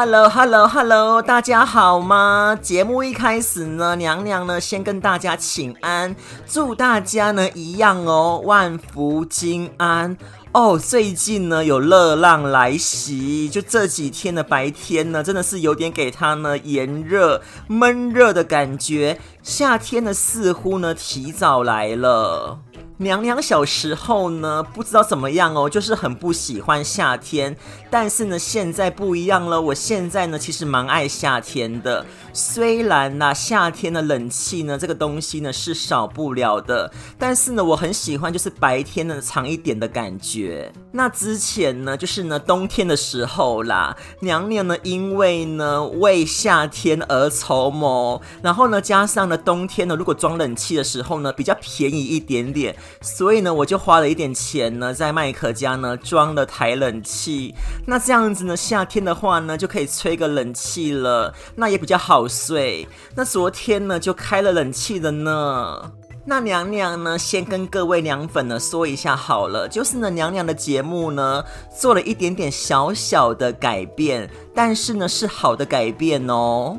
Hello，Hello，Hello，大家好吗？节目一开始呢，娘娘呢先跟大家请安，祝大家呢一样哦，万福金安哦。最近呢有热浪来袭，就这几天的白天呢，真的是有点给它呢炎热闷热的感觉，夏天呢似乎呢提早来了。娘娘小时候呢，不知道怎么样哦，就是很不喜欢夏天。但是呢，现在不一样了。我现在呢，其实蛮爱夏天的。虽然呢，夏天的冷气呢，这个东西呢是少不了的。但是呢，我很喜欢就是白天呢长一点的感觉。那之前呢，就是呢冬天的时候啦，娘娘呢因为呢为夏天而筹谋，然后呢加上呢冬天呢如果装冷气的时候呢比较便宜一点点。所以呢，我就花了一点钱呢，在麦克家呢装了台冷气。那这样子呢，夏天的话呢，就可以吹个冷气了，那也比较好睡。那昨天呢，就开了冷气了呢。那娘娘呢，先跟各位娘粉呢说一下好了，就是呢，娘娘的节目呢做了一点点小小的改变，但是呢，是好的改变哦。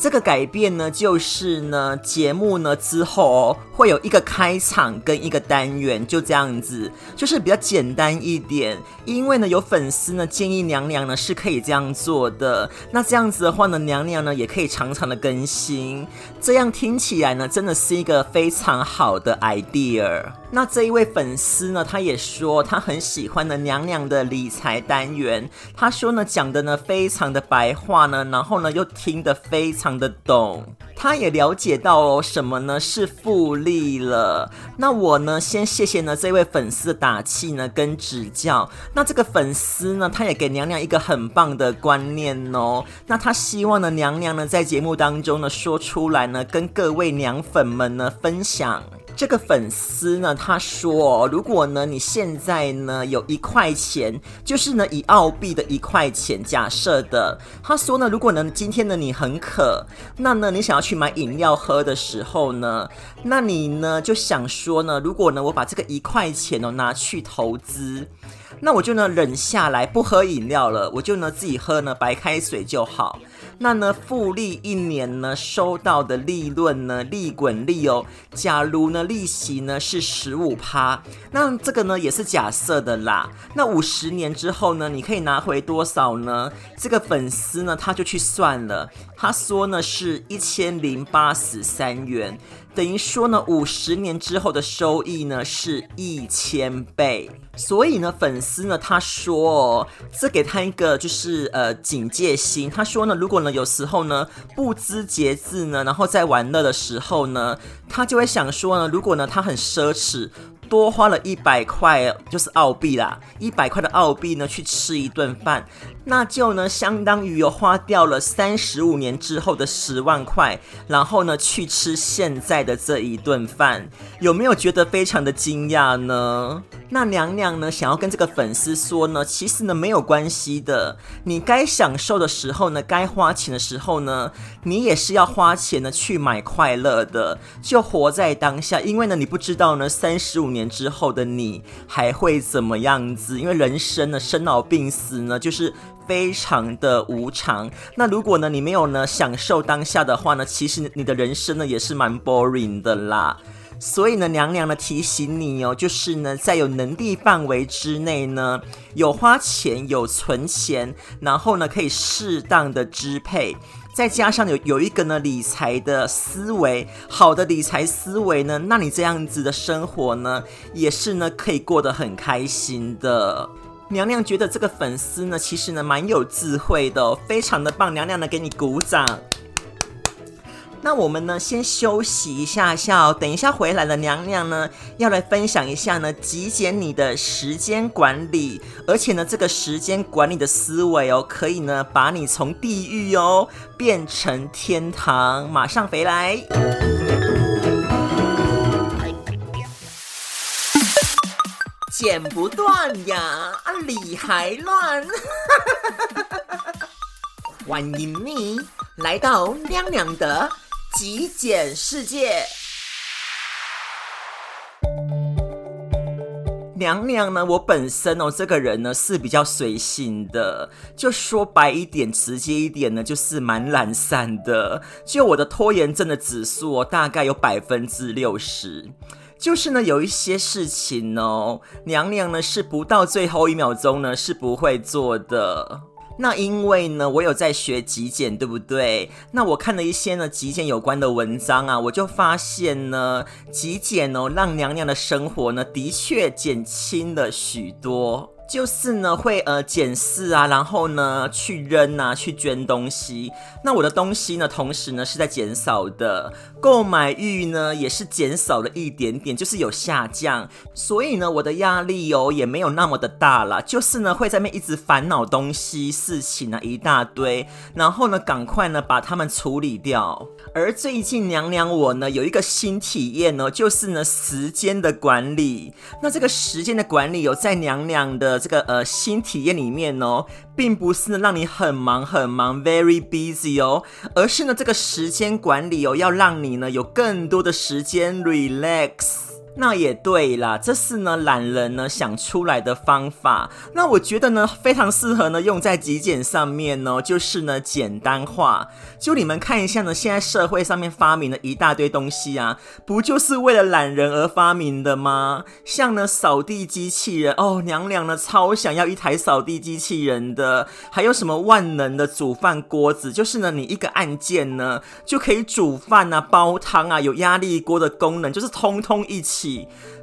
这个改变呢，就是呢，节目呢之后哦，会有一个开场跟一个单元，就这样子，就是比较简单一点。因为呢，有粉丝呢建议娘娘呢是可以这样做的。那这样子的话呢，娘娘呢也可以常常的更新，这样听起来呢，真的是一个非常好的 idea。那这一位粉丝呢，他也说他很喜欢呢娘娘的理财单元，他说呢讲的呢非常的白话呢，然后呢又听得非常的懂，他也了解到哦什么呢是复利了。那我呢先谢谢呢这位粉丝的打气呢跟指教。那这个粉丝呢他也给娘娘一个很棒的观念哦。那他希望呢娘娘呢在节目当中呢说出来呢跟各位娘粉们呢分享。这个粉丝呢，他说，如果呢你现在呢有一块钱，就是呢以澳币的一块钱，假设的，他说呢，如果呢今天呢你很渴，那呢你想要去买饮料喝的时候呢，那你呢就想说呢，如果呢我把这个一块钱呢拿去投资，那我就呢忍下来不喝饮料了，我就呢自己喝呢白开水就好。那呢，复利一年呢收到的利润呢，利滚利哦。假如呢利息呢是十五趴，那这个呢也是假设的啦。那五十年之后呢，你可以拿回多少呢？这个粉丝呢他就去算了，他说呢是一千零八十三元。等于说呢，五十年之后的收益呢是一千倍。所以呢，粉丝呢他说哦，这给他一个就是呃警戒心。他说呢，如果呢有时候呢不知节制呢，然后在玩乐的时候呢，他就会想说呢，如果呢他很奢侈。多花了一百块，就是澳币啦，一百块的澳币呢，去吃一顿饭，那就呢，相当于有花掉了三十五年之后的十万块，然后呢，去吃现在的这一顿饭，有没有觉得非常的惊讶呢？那娘娘呢，想要跟这个粉丝说呢，其实呢，没有关系的，你该享受的时候呢，该花钱的时候呢，你也是要花钱呢去买快乐的，就活在当下，因为呢，你不知道呢，三十五年。年之后的你还会怎么样子？因为人生呢，生老病死呢，就是非常的无常。那如果呢，你没有呢享受当下的话呢，其实你的人生呢也是蛮 boring 的啦。所以呢，娘娘呢提醒你哦，就是呢，在有能力范围之内呢，有花钱，有存钱，然后呢，可以适当的支配。再加上有有一个呢理财的思维，好的理财思维呢，那你这样子的生活呢，也是呢可以过得很开心的。娘娘觉得这个粉丝呢，其实呢蛮有智慧的，非常的棒。娘娘呢给你鼓掌。那我们呢，先休息一下下。等一下回来的娘娘呢，要来分享一下呢，极简你的时间管理，而且呢，这个时间管理的思维哦，可以呢，把你从地狱哦变成天堂。马上回来，剪不断呀，啊，理还乱。欢迎你来到娘娘的。极简世界，娘娘呢？我本身哦，这个人呢是比较随性的，就说白一点、直接一点呢，就是蛮懒散的。就我的拖延症的指数哦，大概有百分之六十。就是呢，有一些事情哦，娘娘呢是不到最后一秒钟呢是不会做的。那因为呢，我有在学极简，对不对？那我看了一些呢极简有关的文章啊，我就发现呢，极简哦，让娘娘的生活呢，的确减轻了许多。就是呢，会呃检视啊，然后呢去扔啊，去捐东西。那我的东西呢，同时呢是在减少的，购买欲呢也是减少了一点点，就是有下降。所以呢，我的压力哦也没有那么的大啦。就是呢会在那一直烦恼东西、事情啊一大堆，然后呢赶快呢把它们处理掉。而最近娘娘我呢有一个新体验哦，就是呢时间的管理。那这个时间的管理有在娘娘的。这个呃新体验里面哦，并不是让你很忙很忙，very busy 哦，而是呢这个时间管理哦，要让你呢有更多的时间 relax。那也对啦，这是呢懒人呢想出来的方法。那我觉得呢非常适合呢用在极简上面哦，就是呢简单化。就你们看一下呢，现在社会上面发明了一大堆东西啊，不就是为了懒人而发明的吗？像呢扫地机器人哦，娘娘呢超想要一台扫地机器人的。还有什么万能的煮饭锅子，就是呢你一个按键呢就可以煮饭啊、煲汤啊，有压力锅的功能，就是通通一起。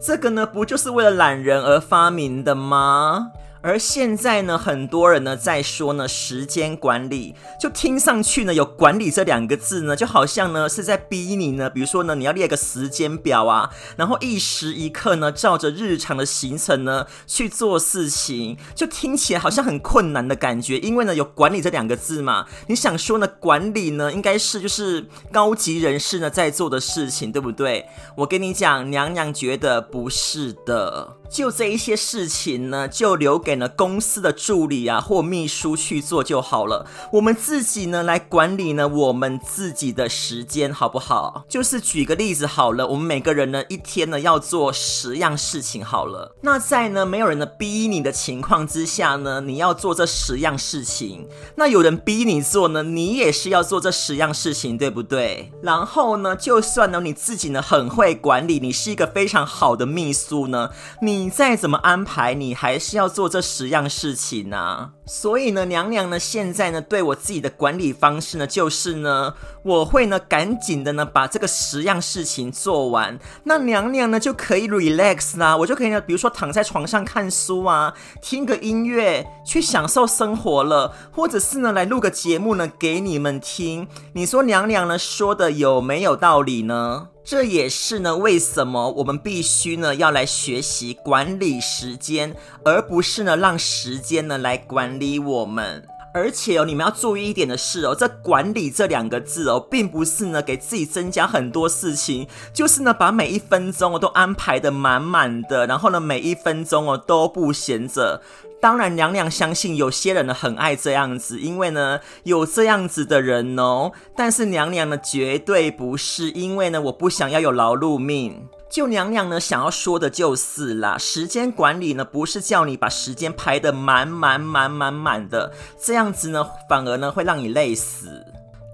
这个呢，不就是为了懒人而发明的吗？而现在呢，很多人呢在说呢时间管理，就听上去呢有管理这两个字呢，就好像呢是在逼你呢，比如说呢你要列个时间表啊，然后一时一刻呢照着日常的行程呢去做事情，就听起来好像很困难的感觉，因为呢有管理这两个字嘛，你想说呢管理呢应该是就是高级人士呢在做的事情，对不对？我跟你讲，娘娘觉得不是的。就这一些事情呢，就留给了公司的助理啊或秘书去做就好了。我们自己呢来管理呢我们自己的时间，好不好？就是举个例子好了，我们每个人呢一天呢要做十样事情好了。那在呢没有人呢逼你的情况之下呢，你要做这十样事情。那有人逼你做呢，你也是要做这十样事情，对不对？然后呢，就算呢你自己呢很会管理，你是一个非常好的秘书呢，你。你再怎么安排，你还是要做这十样事情呢。所以呢，娘娘呢，现在呢，对我自己的管理方式呢，就是呢，我会呢，赶紧的呢，把这个十样事情做完。那娘娘呢，就可以 relax 啦，我就可以呢，比如说躺在床上看书啊，听个音乐，去享受生活了，或者是呢，来录个节目呢，给你们听。你说娘娘呢，说的有没有道理呢？这也是呢，为什么我们必须呢要来学习管理时间，而不是呢让时间呢来管理我们。而且哦，你们要注意一点的是哦，这“管理”这两个字哦，并不是呢给自己增加很多事情，就是呢把每一分钟哦都安排的满满的，然后呢每一分钟哦都不闲着。当然，娘娘相信有些人呢很爱这样子，因为呢有这样子的人哦。但是娘娘呢绝对不是，因为呢我不想要有劳碌命。就娘娘呢想要说的就是啦，时间管理呢不是叫你把时间排得满满满满满的，这样子呢反而呢会让你累死。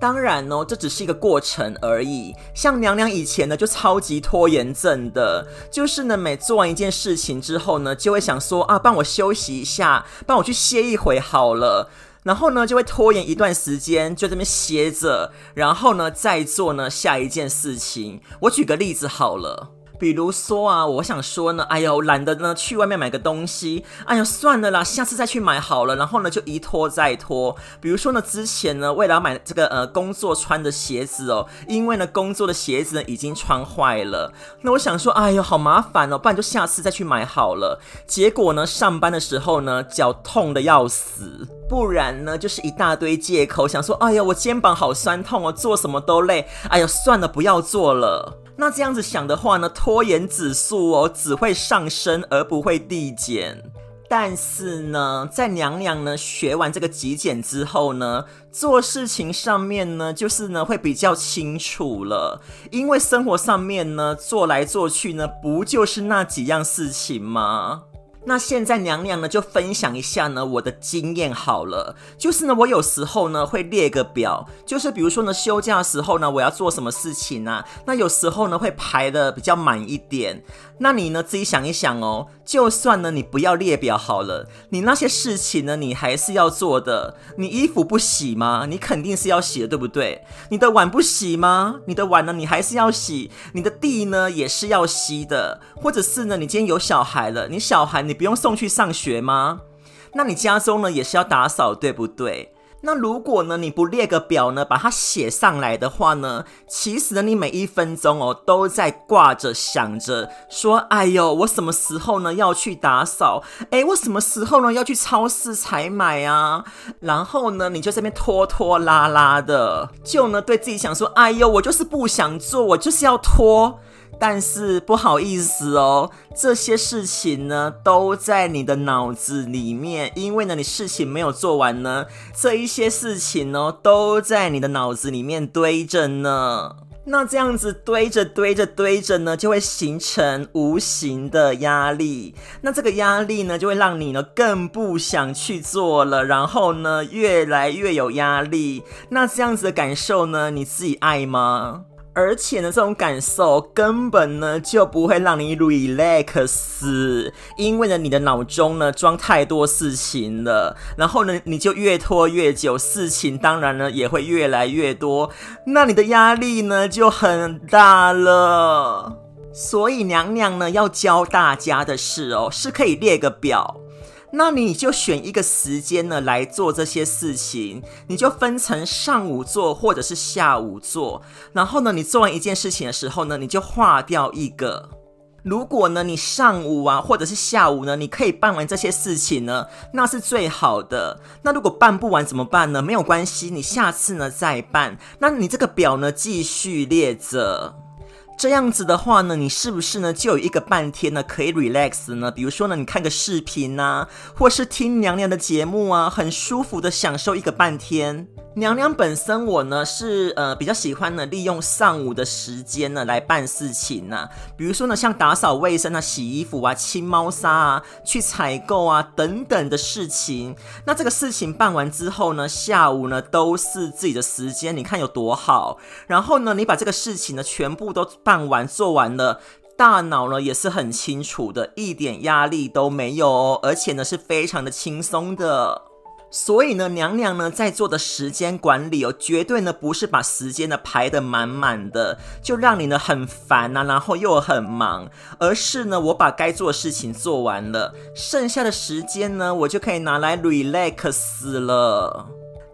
当然哦，这只是一个过程而已。像娘娘以前呢，就超级拖延症的，就是呢，每做完一件事情之后呢，就会想说啊，帮我休息一下，帮我去歇一会好了。然后呢，就会拖延一段时间，就这边歇着，然后呢，再做呢下一件事情。我举个例子好了。比如说啊，我想说呢，哎呦，懒得呢去外面买个东西，哎呦，算了啦，下次再去买好了。然后呢，就一拖再拖。比如说呢，之前呢，为了要买这个呃工作穿的鞋子哦，因为呢工作的鞋子呢已经穿坏了。那我想说，哎呦，好麻烦哦，不然就下次再去买好了。结果呢，上班的时候呢，脚痛得要死，不然呢就是一大堆借口，想说，哎呦，我肩膀好酸痛哦，做什么都累。哎呦，算了，不要做了。那这样子想的话呢，拖延指数哦只会上升而不会递减。但是呢，在娘娘呢学完这个极简之后呢，做事情上面呢就是呢会比较清楚了，因为生活上面呢做来做去呢不就是那几样事情吗？那现在娘娘呢就分享一下呢我的经验好了，就是呢我有时候呢会列个表，就是比如说呢休假的时候呢我要做什么事情啊，那有时候呢会排的比较满一点。那你呢自己想一想哦，就算呢你不要列表好了，你那些事情呢你还是要做的。你衣服不洗吗？你肯定是要洗的，对不对？你的碗不洗吗？你的碗呢你还是要洗，你的地呢也是要吸的，或者是呢你今天有小孩了，你小孩你不用送去上学吗？那你家中呢也是要打扫，对不对？那如果呢，你不列个表呢，把它写上来的话呢，其实呢，你每一分钟哦，都在挂着想着说，哎呦，我什么时候呢要去打扫？哎，我什么时候呢要去超市采买啊？然后呢，你就这边拖拖拉拉的，就呢对自己想说，哎呦，我就是不想做，我就是要拖。但是不好意思哦，这些事情呢都在你的脑子里面，因为呢你事情没有做完呢，这一些事情呢都在你的脑子里面堆着呢。那这样子堆着堆着堆着呢，就会形成无形的压力。那这个压力呢，就会让你呢更不想去做了，然后呢越来越有压力。那这样子的感受呢，你自己爱吗？而且呢，这种感受根本呢就不会让你 relax，因为呢，你的脑中呢装太多事情了，然后呢，你就越拖越久，事情当然呢也会越来越多，那你的压力呢就很大了。所以娘娘呢要教大家的是哦，是可以列个表。那你就选一个时间呢来做这些事情，你就分成上午做或者是下午做。然后呢，你做完一件事情的时候呢，你就划掉一个。如果呢，你上午啊或者是下午呢，你可以办完这些事情呢，那是最好的。那如果办不完怎么办呢？没有关系，你下次呢再办。那你这个表呢继续列着。这样子的话呢，你是不是呢就有一个半天呢可以 relax 呢？比如说呢，你看个视频啊，或是听娘娘的节目啊，很舒服的享受一个半天。娘娘本身我呢是呃比较喜欢呢利用上午的时间呢来办事情呐、比如说呢像打扫卫生啊、洗衣服啊、清猫砂啊、去采购啊等等的事情。那这个事情办完之后呢，下午呢都是自己的时间，你看有多好。然后呢，你把这个事情呢全部都办完做完了，大脑呢也是很清楚的，一点压力都没有哦，而且呢是非常的轻松的。所以呢，娘娘呢在做的时间管理哦，绝对呢不是把时间呢排得满满的，就让你呢很烦呐、啊，然后又很忙，而是呢我把该做的事情做完了，剩下的时间呢我就可以拿来 relax 了。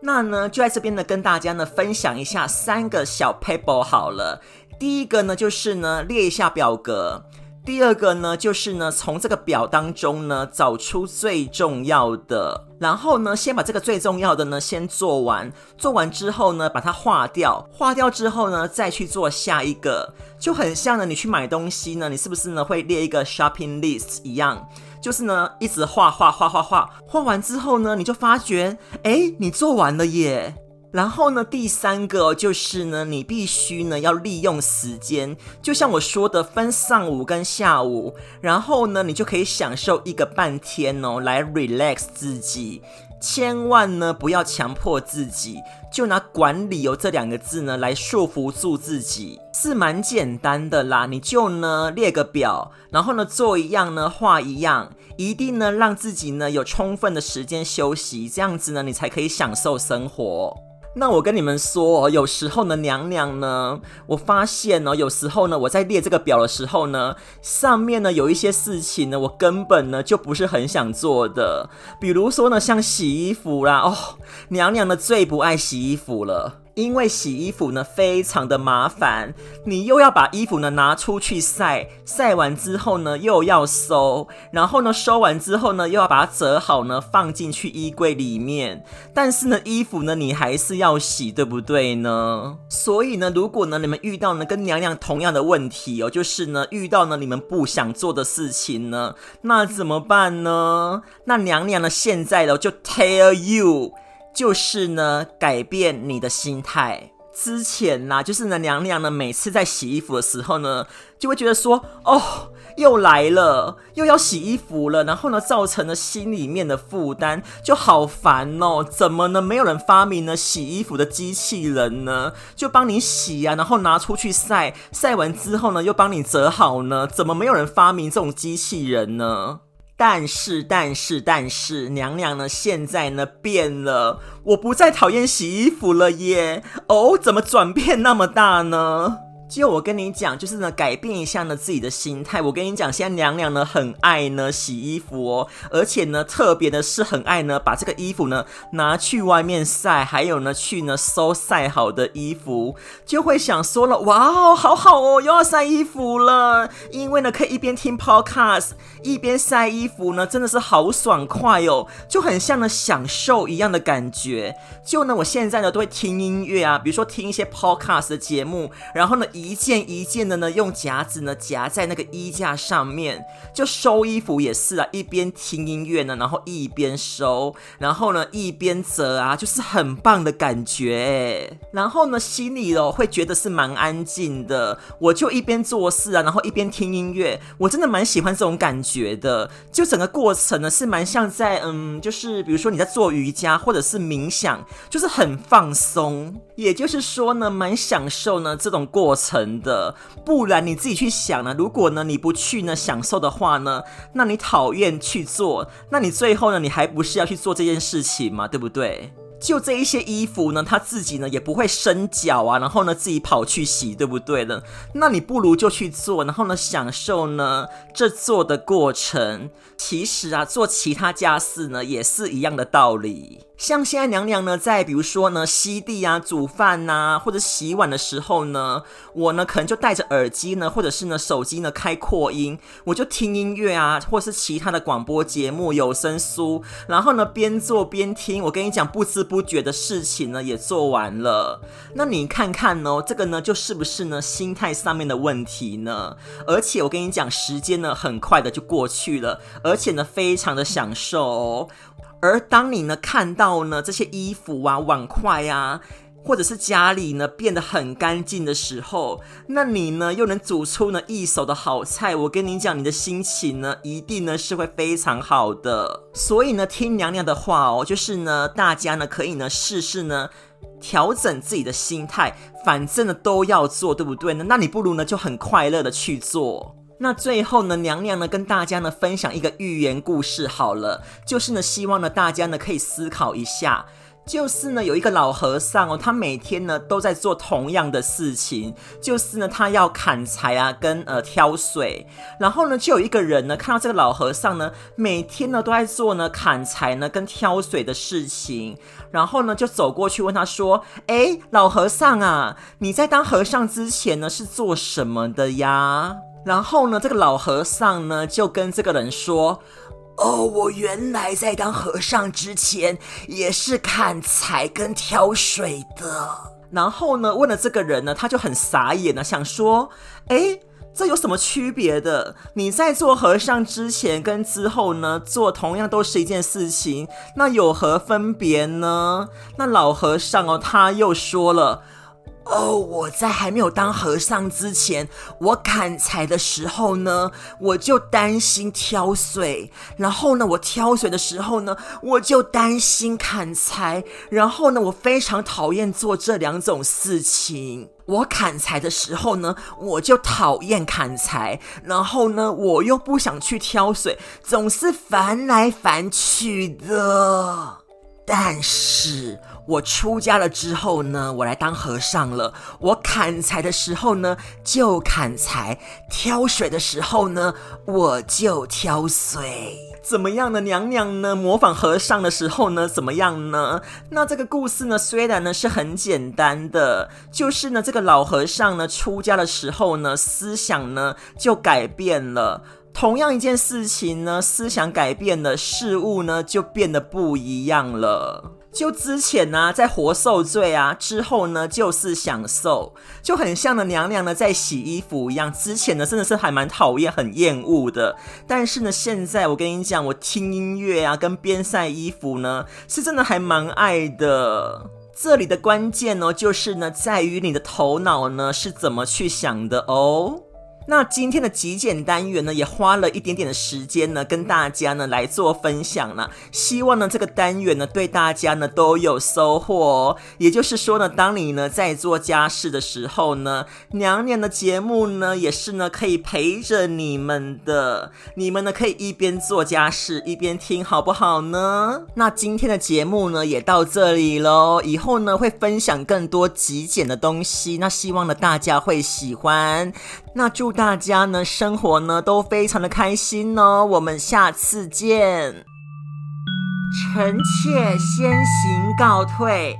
那呢就在这边呢跟大家呢分享一下三个小 paper 好了。第一个呢就是呢列一下表格。第二个呢，就是呢，从这个表当中呢，找出最重要的，然后呢，先把这个最重要的呢，先做完，做完之后呢，把它划掉，划掉之后呢，再去做下一个，就很像呢，你去买东西呢，你是不是呢，会列一个 shopping list 一样，就是呢，一直画画画画画，画完之后呢，你就发觉，诶，你做完了耶。然后呢，第三个就是呢，你必须呢要利用时间，就像我说的，分上午跟下午，然后呢，你就可以享受一个半天哦，来 relax 自己。千万呢不要强迫自己，就拿管理哦这两个字呢来束缚住自己，是蛮简单的啦。你就呢列个表，然后呢做一样呢画一样，一定呢让自己呢有充分的时间休息，这样子呢你才可以享受生活。那我跟你们说，有时候呢，娘娘呢，我发现呢，有时候呢，我在列这个表的时候呢，上面呢有一些事情呢，我根本呢就不是很想做的，比如说呢，像洗衣服啦，哦，娘娘呢最不爱洗衣服了。因为洗衣服呢非常的麻烦，你又要把衣服呢拿出去晒，晒完之后呢又要收，然后呢收完之后呢又要把它折好呢放进去衣柜里面。但是呢衣服呢你还是要洗，对不对呢？所以呢如果呢你们遇到呢跟娘娘同样的问题哦，就是呢遇到呢你们不想做的事情呢，那怎么办呢？那娘娘呢现在呢就 tell you。就是呢，改变你的心态。之前呢、就是呢，娘娘呢，每次在洗衣服的时候呢，就会觉得说，哦，又来了，又要洗衣服了，然后呢，造成了心里面的负担，就好烦哦。怎么呢？没有人发明呢洗衣服的机器人呢？就帮你洗啊，然后拿出去晒，晒完之后呢，又帮你折好呢？怎么没有人发明这种机器人呢？但是，但是，但是，娘娘呢？现在呢变了，我不再讨厌洗衣服了耶！哦，怎么转变那么大呢？就我跟你讲，就是呢，改变一下呢自己的心态。我跟你讲，现在娘娘呢很爱呢洗衣服哦，而且呢特别的是很爱呢把这个衣服呢拿去外面晒，还有呢去呢收晒好的衣服，就会想说了，哇哦，好好哦，又要晒衣服了。因为呢可以一边听 podcast 一边晒衣服呢，真的是好爽快哦，就很像呢享受一样的感觉。就呢我现在呢都会听音乐啊，比如说听一些 podcast 的节目，然后呢。一件一件的呢，用夹子呢夹在那个衣架上面，就收衣服也是啊，一边听音乐呢，然后一边收，然后呢一边折啊，就是很棒的感觉。然后呢心里哦会觉得是蛮安静的，我就一边做事啊，然后一边听音乐，我真的蛮喜欢这种感觉的。就整个过程呢是蛮像在嗯，就是比如说你在做瑜伽或者是冥想，就是很放松。也就是说呢，蛮享受呢这种过程。成的，不然你自己去想呢？如果呢你不去呢享受的话呢，那你讨厌去做，那你最后呢你还不是要去做这件事情吗？对不对？就这一些衣服呢，他自己呢也不会伸脚啊，然后呢自己跑去洗，对不对呢？那你不如就去做，然后呢享受呢这做的过程。其实啊，做其他家事呢也是一样的道理。像现在娘娘呢，在比如说呢，吸地啊、煮饭呐、啊，或者洗碗的时候呢，我呢可能就戴着耳机呢，或者是呢手机呢开扩音，我就听音乐啊，或是其他的广播节目、有声书，然后呢边做边听。我跟你讲，不知不觉的事情呢也做完了。那你看看哦，这个呢就是不是呢心态上面的问题呢？而且我跟你讲，时间呢很快的就过去了，而且呢非常的享受哦。而当你呢看到呢这些衣服啊、碗筷啊，或者是家里呢变得很干净的时候，那你呢又能煮出呢一手的好菜，我跟你讲，你的心情呢一定呢是会非常好的。所以呢，听娘娘的话哦，就是呢大家呢可以呢试试呢调整自己的心态，反正呢都要做，对不对呢？那你不如呢就很快乐的去做。那最后呢，娘娘呢跟大家呢分享一个寓言故事好了，就是呢希望呢大家呢可以思考一下，就是呢有一个老和尚哦，他每天呢都在做同样的事情，就是呢他要砍柴啊跟呃挑水，然后呢就有一个人呢看到这个老和尚呢每天呢都在做呢砍柴呢跟挑水的事情，然后呢就走过去问他说：“诶，老和尚啊，你在当和尚之前呢是做什么的呀？”然后呢，这个老和尚呢就跟这个人说：“哦，我原来在当和尚之前也是砍柴跟挑水的。”然后呢，问了这个人呢，他就很傻眼了，想说：“诶，这有什么区别的？你在做和尚之前跟之后呢，做同样都是一件事情，那有何分别呢？”那老和尚哦，他又说了。哦，我在还没有当和尚之前，我砍柴的时候呢，我就担心挑水；然后呢，我挑水的时候呢，我就担心砍柴；然后呢，我非常讨厌做这两种事情。我砍柴的时候呢，我就讨厌砍柴；然后呢，我又不想去挑水，总是烦来烦去的。但是我出家了之后呢，我来当和尚了。我砍柴的时候呢，就砍柴；挑水的时候呢，我就挑水。怎么样呢？娘娘呢？模仿和尚的时候呢？怎么样呢？那这个故事呢，虽然呢是很简单的，就是呢这个老和尚呢出家的时候呢，思想呢就改变了。同样一件事情呢，思想改变了，事物呢就变得不一样了。就之前呢，在活受罪啊，之后呢就是享受，就很像呢娘娘呢在洗衣服一样。之前呢真的是还蛮讨厌、很厌恶的，但是呢现在我跟你讲，我听音乐啊，跟边晒衣服呢，是真的还蛮爱的。这里的关键呢，就是呢在于你的头脑呢是怎么去想的哦。那今天的极简单元呢，也花了一点点的时间呢，跟大家呢来做分享了。希望呢这个单元呢对大家呢都有收获哦。也就是说呢，当你呢在做家事的时候呢，娘娘的节目呢也是呢可以陪着你们的。你们呢可以一边做家事一边听，好不好呢？那今天的节目呢也到这里喽。以后呢会分享更多极简的东西，那希望呢大家会喜欢。那祝大家呢生活呢都非常的开心哦，我们下次见。臣妾先行告退。